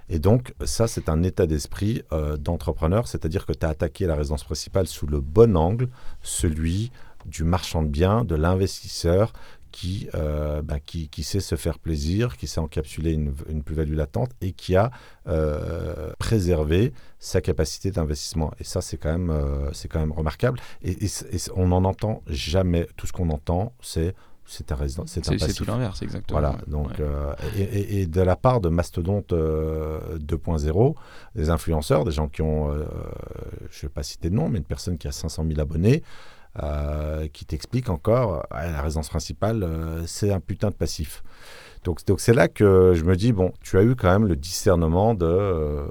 Et donc, ça, c'est un état d'esprit euh, d'entrepreneur, c'est-à-dire que tu as attaqué la résidence principale sous le bon angle, celui du marchand de biens, de l'investisseur qui, euh, ben, qui, sait se faire plaisir, qui sait encapsuler une, plus-value latente et qui a euh, préservé sa capacité d'investissement. Et ça, c'est quand, même, quand même remarquable. Et, et on n'en entend jamais. Tout ce qu'on entend, c'est c'est un résident, c'est C'est tout l'inverse, exactement. Voilà. Donc, euh, et, de la part de Mastodonte 2.0, euh, des influenceurs, des gens qui ont, euh, je ne vais pas citer de nom, mais une personne qui a 500 000 abonnés, qui t'explique encore, la résidence principale, c'est un putain de passif. Donc, donc c'est là que je me dis, bon, tu as eu quand même le discernement de,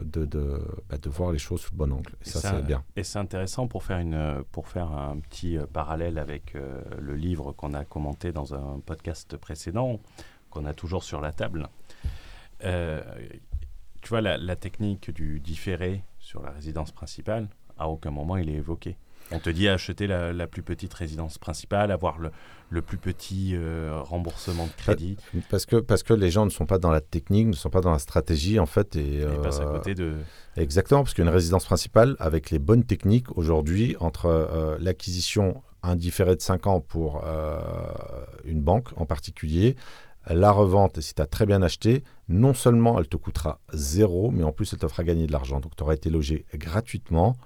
de, de, bah, de voir les choses sous le bon angle. Et, ça, c'est bien. Et c'est intéressant pour faire, une, pour faire un petit euh, parallèle avec euh, le livre qu'on a commenté dans un podcast précédent, qu'on a toujours sur la table. Euh, tu vois, la, la, technique du différé sur la résidence principale, à aucun moment il est évoqué. On te dit acheter la, plus petite résidence principale, avoir le, le plus petit euh, remboursement de crédit. Parce que, parce que les gens ne sont pas dans la technique, ne sont pas dans la stratégie, en fait. Et, Ils passent à euh, côté de... Exactement, parce qu'une résidence principale, avec les bonnes techniques, aujourd'hui, entre euh, l'acquisition indifférée de 5 ans pour une banque en particulier, la revente, si tu as très bien acheté, non seulement elle te coûtera zéro, mais en plus elle te fera gagner de l'argent. Donc tu auras été logé gratuitement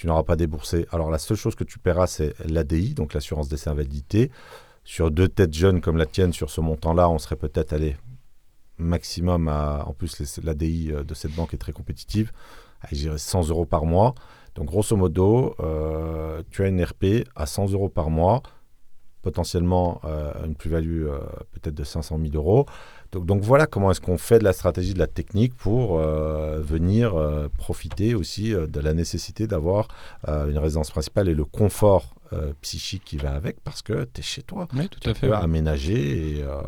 tu n'auras pas déboursé. Alors la seule chose que tu paieras, c'est l'ADI, donc l'assurance décès invalidité. Sur deux têtes jeunes comme la tienne, sur ce montant-là, on serait peut-être allé maximum à... En plus, l'ADI euh, de cette banque est très compétitive. Dirais 100 euros par mois. Donc grosso modo, euh, tu as une RP à 100 euros par mois potentiellement une plus-value peut-être de 500 000 euros. Donc, voilà comment est-ce qu'on fait de la stratégie, de la technique pour venir profiter aussi de la nécessité d'avoir une résidence principale et le confort euh, psychique qui va avec parce que tu es chez toi. Oui, tout à fait. Tu aménager et euh,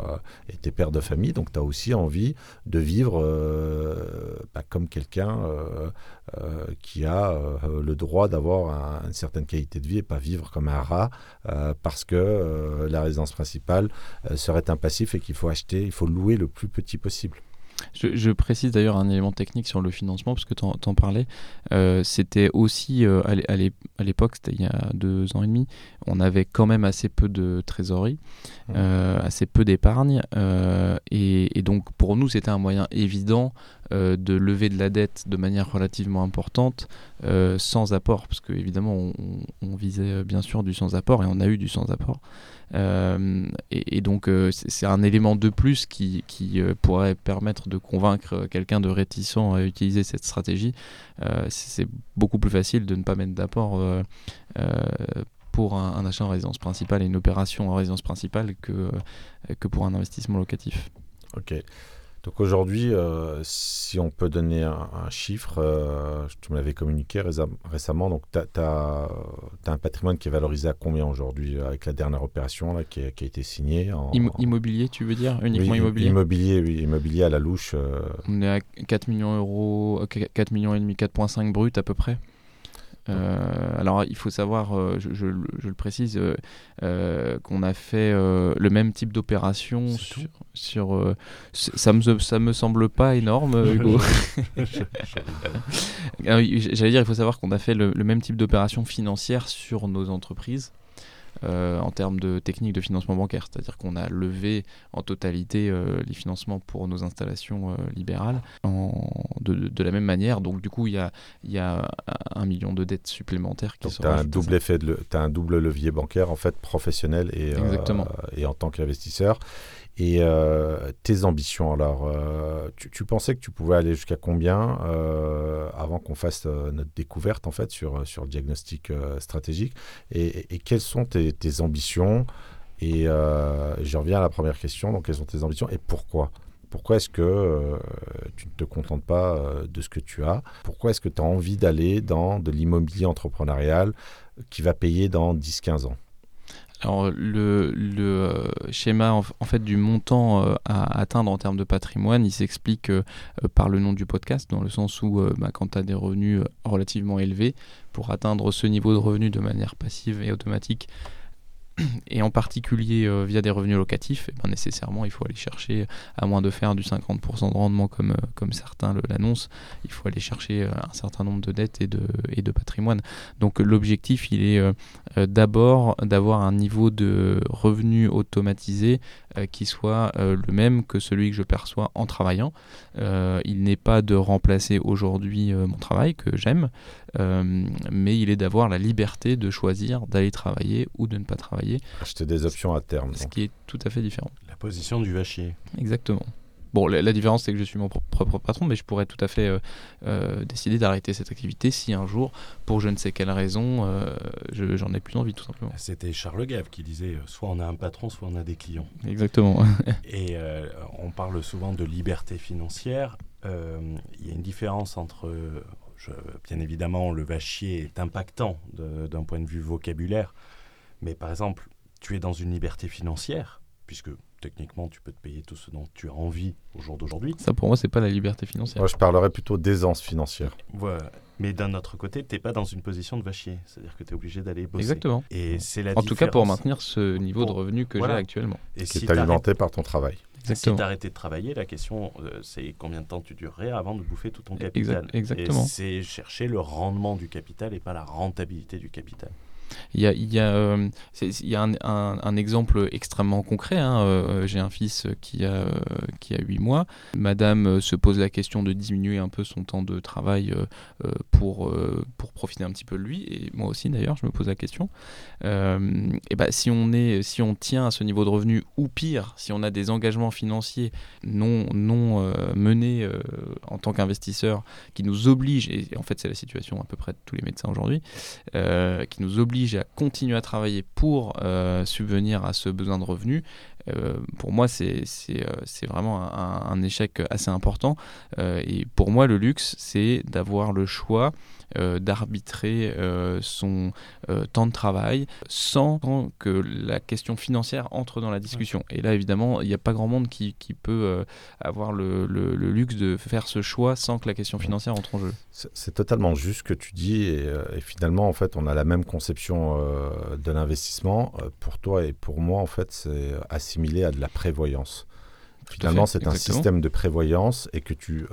tu es père de famille, donc tu as aussi envie de vivre euh, bah, comme quelqu'un qui a le droit d'avoir une certaine qualité de vie et pas vivre comme un rat parce que la résidence principale serait un passif et qu'il faut acheter, il faut louer le plus petit possible. Je, précise d'ailleurs un élément technique sur le financement, parce que tu en, parlais. Euh, c'était aussi, euh, à l'époque, c'était il y a deux ans et demi, on avait quand même assez peu de trésorerie, mmh. euh, assez peu d'épargne. Et, et, donc, pour nous, c'était un moyen évident de lever de la dette de manière relativement importante sans apport, parce qu'évidemment, on, on, visait bien sûr du sans apport, et on a eu du sans apport. Euh, et, donc euh, c'est un élément de plus qui, euh, pourrait permettre de convaincre quelqu'un de réticent à utiliser cette stratégie. c'est beaucoup plus facile de ne pas mettre d'apport pour un, un, achat en résidence principale et une opération en résidence principale que, que pour un investissement locatif. Ok. Donc aujourd'hui, euh, si on peut donner un, chiffre, euh, tu me l'avais communiqué récemment, donc tu as, un patrimoine qui est valorisé à combien aujourd'hui avec la dernière opération là, qui, a, été signée en, Immobilier, tu veux dire Uniquement immobilier? Immobilier, oui, immobilier à la louche. Euh. On est à 4 millions d'euros, 4 millions et demi, 4,5 brut à peu près. Euh, alors il faut savoir, euh, je, le précise, euh, qu'on a fait le même type d'opération sur, ça me ça me semble pas énorme, Hugo. J'allais dire, il faut savoir qu'on a fait le même type d'opération financière sur nos entreprises. Euh, en termes de technique de financement bancaire. C'est-à-dire qu'on a levé en totalité euh, les financements pour nos installations euh, libérales de, la même manière. Donc du coup, il y a, y a un million de dettes supplémentaires qui sont... Tu as un double effet, de as un double levier bancaire en fait professionnel et, et en tant qu'investisseur. Et euh, tes ambitions, alors, euh, tu, pensais que tu pouvais aller jusqu'à combien euh, avant qu'on fasse notre découverte, en fait, sur, sur le diagnostic stratégique? Et, quelles sont tes, ambitions? Et je reviens à la première question, donc quelles sont tes ambitions et pourquoi? Pourquoi est-ce que tu ne te contentes pas de ce que tu as? Pourquoi est-ce que tu as envie d'aller dans de l'immobilier entrepreneurial qui va payer dans 10-15 ans? Alors le, le euh, schéma en, fait du montant euh, à atteindre en termes de patrimoine, il s'explique euh, par le nom du podcast, dans le sens où bah, quand tu as des revenus relativement élevés, pour atteindre ce niveau de revenus de manière passive et automatique, et en particulier euh, via des revenus locatifs, et eh ben, nécessairement il faut aller chercher, à moins de faire du 50% de rendement comme, euh, comme certains l'annoncent, il faut aller chercher euh, un certain nombre de dettes et de, et de patrimoine. Donc l'objectif il est d'abord d'avoir un niveau de revenus automatisé qui soit le même que celui que je perçois en travaillant. il n'est pas de remplacer aujourd'hui mon travail que j'aime, mais il est d'avoir la liberté de choisir d'aller travailler ou de ne pas travailler Acheter des options à terme. Ce qui est tout à fait différent. La position du vachier. Exactement. Bon, la, différence, c'est que je suis mon propre patron, mais je pourrais tout à fait euh, euh, décider d'arrêter cette activité si un jour, pour je ne sais quelle raison, euh, j'en ai plus envie, tout simplement. C'était Charles Gave qui disait soit on a un patron, soit on a des clients. Exactement. Et on parle souvent de liberté financière. Il y a une différence entre. bien évidemment, le vachier est impactant d'un point de vue vocabulaire. Mais par exemple, tu es dans une liberté financière, puisque techniquement, tu peux te payer tout ce dont tu as envie au jour d'aujourd'hui. Ça, pour moi, c'est pas la liberté financière. Moi, je parlerais plutôt d'aisance financière. Voilà. Mais d'un autre côté, tu n'es pas dans une position de vachier. C'est-à-dire que tu es obligé d'aller bosser. Exactement. Et c'est la En tout cas, pour maintenir ce niveau de revenu que j'ai actuellement. Et qui est alimenté par ton travail. Exactement. Si tu arrêtais de travailler, la question, euh, c'est combien de temps tu durerais avant de bouffer tout ton capital. Exactement. C'est chercher le rendement du capital et pas la rentabilité du capital. Il y a, il y a, euh, un, exemple extrêmement concret. Hein. Euh, j'ai un fils qui a, qui a 8 mois. Madame se pose la question de diminuer un peu son temps de travail euh, pour, pour profiter un petit peu de lui. Et moi aussi, d'ailleurs, je me pose la question. et ben, si, on est, si on tient à ce niveau de revenu, ou pire, si on a des engagements financiers non, non menés en tant qu'investisseur qui nous obligent, et en fait c'est la situation à peu près de tous les médecins aujourd'hui, qui nous obligent à continuer à travailler pour subvenir à ce besoin de revenus, pour moi, c'est vraiment un, échec assez important. et pour moi, le luxe, c'est d'avoir le choix euh, d'arbitrer euh, son euh, temps de travail sans que la question financière entre dans la discussion. Et là, évidemment, il n'y a pas grand monde qui, qui peut avoir le, le, luxe de faire ce choix sans que la question financière entre en jeu. C'est totalement juste ce que tu dis et, finalement, en fait, on a la même conception de l'investissement. Pour toi et pour moi, en fait, c'est assimilé à de la prévoyance. Finalement, c'est un système de prévoyance et que tu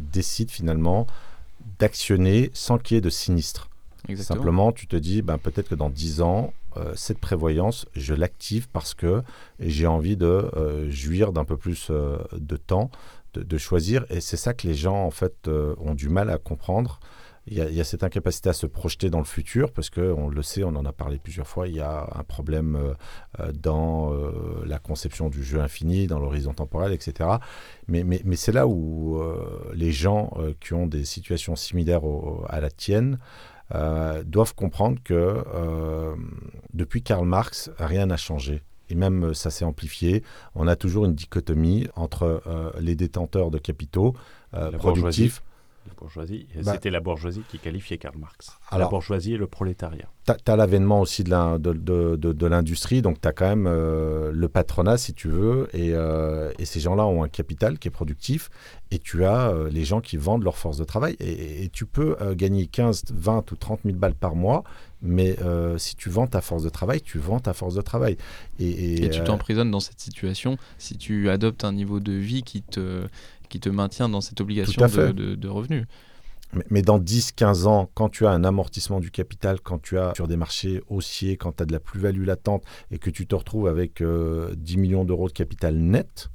décides finalement d'actionner sans qu'il y ait de sinistre. Simplement, tu te dis, ben, peut-être que dans 10 ans, euh, cette prévoyance, je l'active parce que j'ai envie de euh, jouir d'un peu plus euh, de temps, de, de, choisir. Et c'est ça que les gens, en fait, ont du mal à comprendre il y, a, cette incapacité à se projeter dans le futur, parce qu'on le sait, on en a parlé plusieurs fois, il y a un problème euh, euh, dans euh, la conception du jeu infini, dans l'horizon temporel, etc. Mais, mais, mais c'est là où les gens qui ont des situations similaires à la tienne doivent comprendre que depuis Karl Marx, rien n'a changé et même ça s'est amplifié. On a toujours une dichotomie entre les détenteurs de capitaux productifs bourgeoisie. Bah c'était la bourgeoisie qui qualifiait Karl Marx. la bourgeoisie et le prolétariat. Tu as, l'avènement aussi de l'industrie, de, de, donc tu as quand même euh, le patronat, si tu veux, et, euh, et ces gens-là ont un capital qui est productif, et tu as euh, les gens qui vendent leur force de travail, et, tu peux gagner 15, 20 ou 30 000 balles par mois, mais si tu vends ta force de travail, tu vends ta force de travail. Et, et tu t'emprisonnes dans cette situation si tu adoptes un niveau de vie qui te qui te maintient dans cette obligation de, de, revenus. Mais, dans 10-15 ans, quand tu as un amortissement du capital, quand tu as sur des marchés haussiers, quand tu as de la plus-value latente et que tu te retrouves avec 10 euh, millions d'euros de capital net,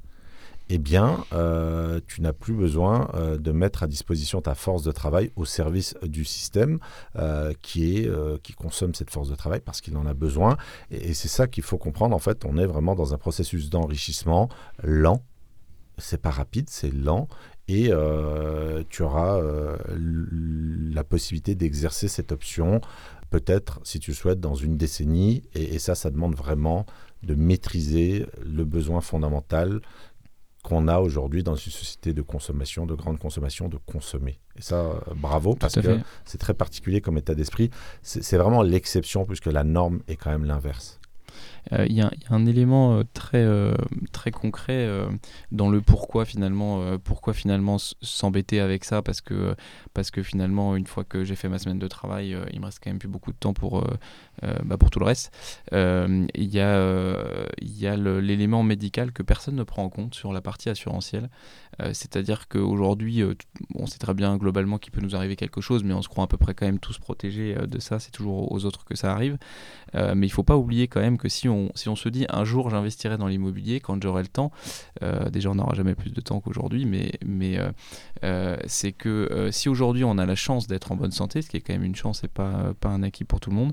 eh bien, euh, tu n'as plus besoin euh, de mettre à disposition ta force de travail au service du système qui, est, qui consomme cette force de travail parce qu'il en a besoin. Et, et c'est ça qu'il faut comprendre. En fait, on est vraiment dans un processus d'enrichissement lent, c'est pas rapide, c'est lent et euh, tu auras euh, la possibilité d'exercer cette option peut-être si tu souhaites dans une décennie et, ça ça demande vraiment de maîtriser le besoin fondamental qu'on a aujourd'hui dans une société de consommation, de grande consommation, de consommer. Et ça, euh, bravo, parce que c'est très particulier comme état d'esprit. C'est vraiment l'exception, puisque la norme est quand même l'inverse. Euh, il y, a un élément euh, très, euh, très concret dans le pourquoi finalement, pourquoi finalement s'embêter avec ça parce que, parce que finalement, une fois que j'ai fait ma semaine de travail, il me reste quand même plus beaucoup de temps pour, bah, pour tout le reste. Il y a, y a l'élément médical que personne ne prend en compte sur la partie assurantielle. C'est-à-dire qu'aujourd'hui, on sait très bien globalement qu'il peut nous arriver quelque chose, mais on se croit à peu près quand même tous protégés de ça. C'est toujours aux autres que ça arrive. mais il ne faut pas oublier quand même que si on si on se dit un jour j'investirai dans l'immobilier quand j'aurai le temps, euh, déjà on n'aura jamais plus de temps qu'aujourd'hui, mais, euh, euh, c'est que si aujourd'hui on a la chance d'être en bonne santé, ce qui est quand même une chance et pas, pas un acquis pour tout le monde,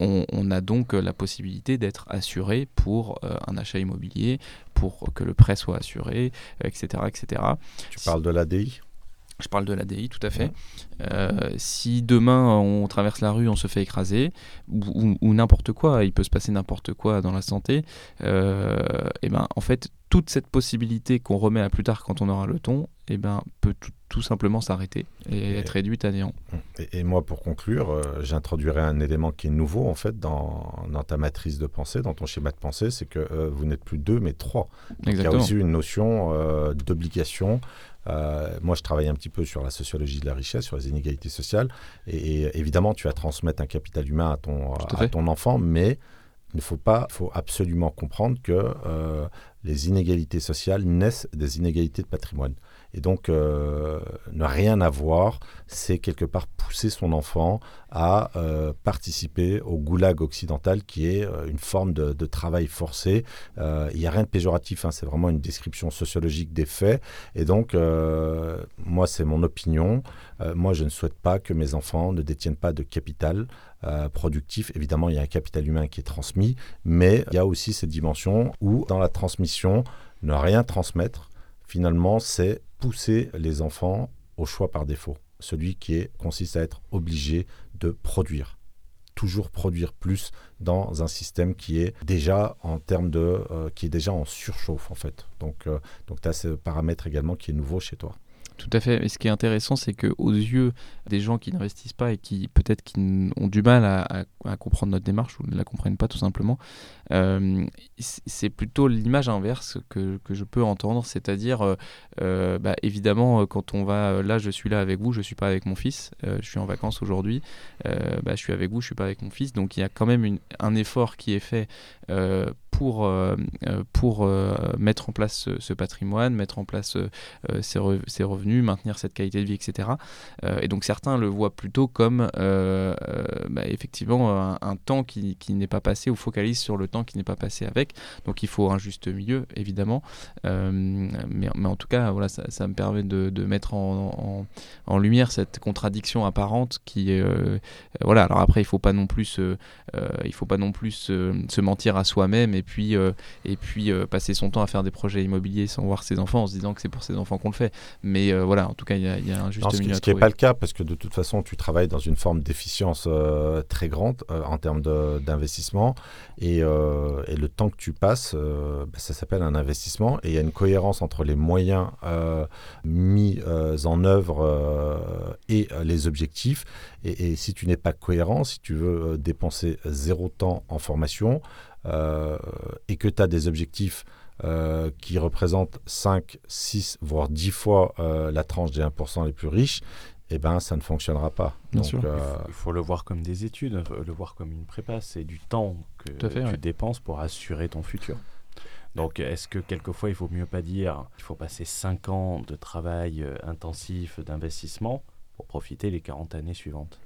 on, a donc la possibilité d'être assuré pour un achat immobilier, pour que le prêt soit assuré, etc. etc. Tu parles de l'ADI je parle de l'ADI, tout à fait. Euh, si demain on traverse la rue, on se fait écraser, ou, n'importe quoi, il peut se passer n'importe quoi dans la santé, euh, et ben en fait toute cette possibilité qu'on remet à plus tard quand on aura le ton, et ben peut tout, simplement s'arrêter et, être réduite à néant. Et, moi, pour conclure, euh, j'introduirai un élément qui est nouveau en fait dans, dans, ta matrice de pensée, dans ton schéma de pensée, c'est que vous n'êtes plus deux mais trois. il y a aussi une notion d'obligation euh, moi, je travaille un petit peu sur la sociologie de la richesse, sur les inégalités sociales. Et, évidemment, tu vas transmettre un capital humain à ton, à, ton enfant, mais il faut pas, faut absolument comprendre que euh, les inégalités sociales naissent des inégalités de patrimoine. Et donc, euh, ne rien avoir, c'est quelque part pousser son enfant à euh, participer au goulag occidental, qui est une forme de, travail forcé. Il n'y a rien de péjoratif, hein, c'est vraiment une description sociologique des faits. Et donc, moi, c'est mon opinion. moi, je ne souhaite pas que mes enfants ne détiennent pas de capital. Productif. Évidemment, il y a un capital humain qui est transmis, mais il y a aussi cette dimension où, dans la transmission, ne rien transmettre, finalement, c'est pousser les enfants au choix par défaut, celui qui est, consiste à être obligé de produire toujours produire plus dans un système qui est déjà en termes de, qui est déjà en surchauffe en fait. Donc, donc tu as ce paramètre également qui est nouveau chez toi. Tout à fait. Et ce qui est intéressant, c'est qu'aux yeux des gens qui n'investissent pas et qui peut-être qui ont du mal à, comprendre notre démarche ou ne la comprennent pas tout simplement, euh, c'est plutôt l'image inverse que, que, je peux entendre, c'est-à-dire euh, euh, bah, évidemment quand on va là, je suis là avec vous, je suis pas avec mon fils, je suis en vacances aujourd'hui, bah, je suis avec vous, je suis pas avec mon fils, donc il y a quand même un effort qui est fait pour, euh, euh, pour euh, mettre en place ce, patrimoine, mettre en place ses, revenus, maintenir cette qualité de vie, etc. et donc certains le voient plutôt comme bah, effectivement un, temps qui, qui n'est pas passé ou focalise sur le temps qui n'est pas passé avec. Donc il faut un juste milieu, évidemment. mais, mais, en tout cas, voilà, ça, ça me permet de, de mettre en, en, lumière cette contradiction apparente qui est... voilà, alors après, il faut pas non plus, il faut pas non plus se mentir à soi-même et puis, euh, et puis euh, passer son temps à faire des projets immobiliers sans voir ses enfants en se disant que c'est pour ses enfants qu'on le fait. Mais euh, voilà, en tout cas, il y, a un juste milieu. Ce qui n'est pas le cas parce que de toute façon, tu travailles dans une forme d'efficience très grande en termes d'investissement et, et, le temps que tu passes, bah, ça s'appelle un investissement et il y a une cohérence entre les moyens mis en œuvre et les objectifs. Et, et si tu n'es pas cohérent, si tu veux dépenser zéro temps en formation, et que tu as des objectifs euh, qui représentent 5, 6, voire 10 fois euh, la tranche des 1% les plus riches, eh ben, ça ne fonctionnera pas. Donc, Il faut le voir comme des études, le voir comme une prépa. C'est du temps que tu dépenses pour assurer ton futur. Donc, est-ce que quelquefois, il faut mieux pas dire qu'il faut passer 5 ans de travail intensif, d'investissement pour profiter les 40 années suivantes.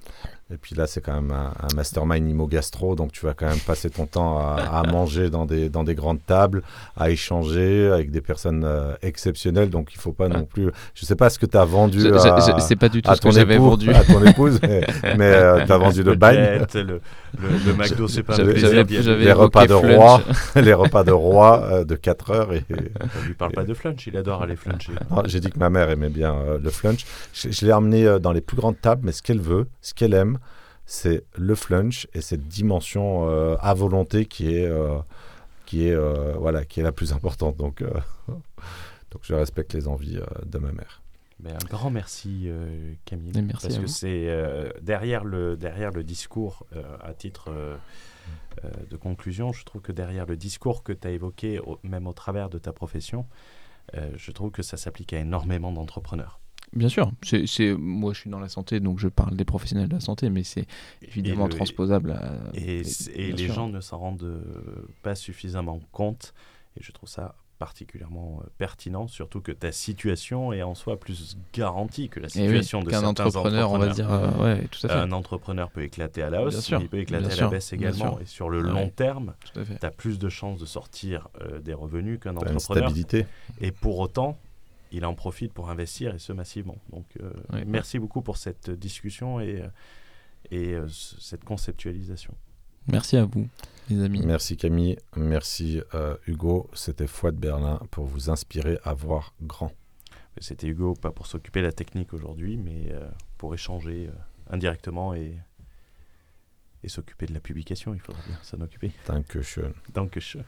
Et puis là, c'est quand même un, mastermind IMO-gastro, donc tu vas quand même passer ton temps à, manger dans des, dans des grandes tables, à échanger avec des personnes euh, exceptionnelles, donc il ne faut pas non plus... Je ne sais pas ce que tu as vendu à, c'est pas du tout ce que j'avais vendu. À ton épouse, mais, euh, tu as vendu le bagne. Le, le, le, McDo, c'est pas plaisir. Les repas de roi, les repas de roi de 4 heures. Et, On lui parle pas de flunch, il adore aller fluncher. J'ai dit que ma mère aimait bien euh, le flunch. Je, je l'ai emmené dans les plus grandes tables, mais ce qu'elle veut, ce qu'elle aime, c'est le flunch et cette dimension euh, à volonté qui est, euh, qui, est, euh, voilà, qui est la plus importante. Donc, donc je respecte les envies de ma mère. Un grand merci Camille. merci parce que c'est derrière, le, derrière le discours, à titre de conclusion, je trouve que derrière le discours que tu as évoqué, même au travers de ta profession, je trouve que ça s'applique à énormément d'entrepreneurs. Bien sûr, c'est, moi je suis dans la santé, donc je parle des professionnels de la santé, mais c'est évidemment transposable à... Et, les gens ne s'en rendent euh, pas suffisamment compte, et je trouve ça particulièrement euh, pertinent, surtout que ta situation est en soi plus garantie que la eh situation de certains entrepreneur, on va dire. Euh, tout à fait. Un entrepreneur peut éclater à la hausse, il peut éclater à la baisse également. Et sur le long terme, tu as plus de chances de sortir des revenus qu'un entrepreneur. stabilité. Et pour autant, il en profite pour investir et ce massivement. Donc, euh, merci beaucoup pour cette discussion et, euh, et euh, cette conceptualisation. Merci à vous, les amis. Merci Camille, merci Hugo. C'était Fouad Berlin pour vous inspirer à voir grand. C'était Hugo, pas pour s'occuper de la technique aujourd'hui, mais pour échanger indirectement et, et s'occuper de la publication. Il faudra bien s'en occuper. Dankeschön. Dankeschön.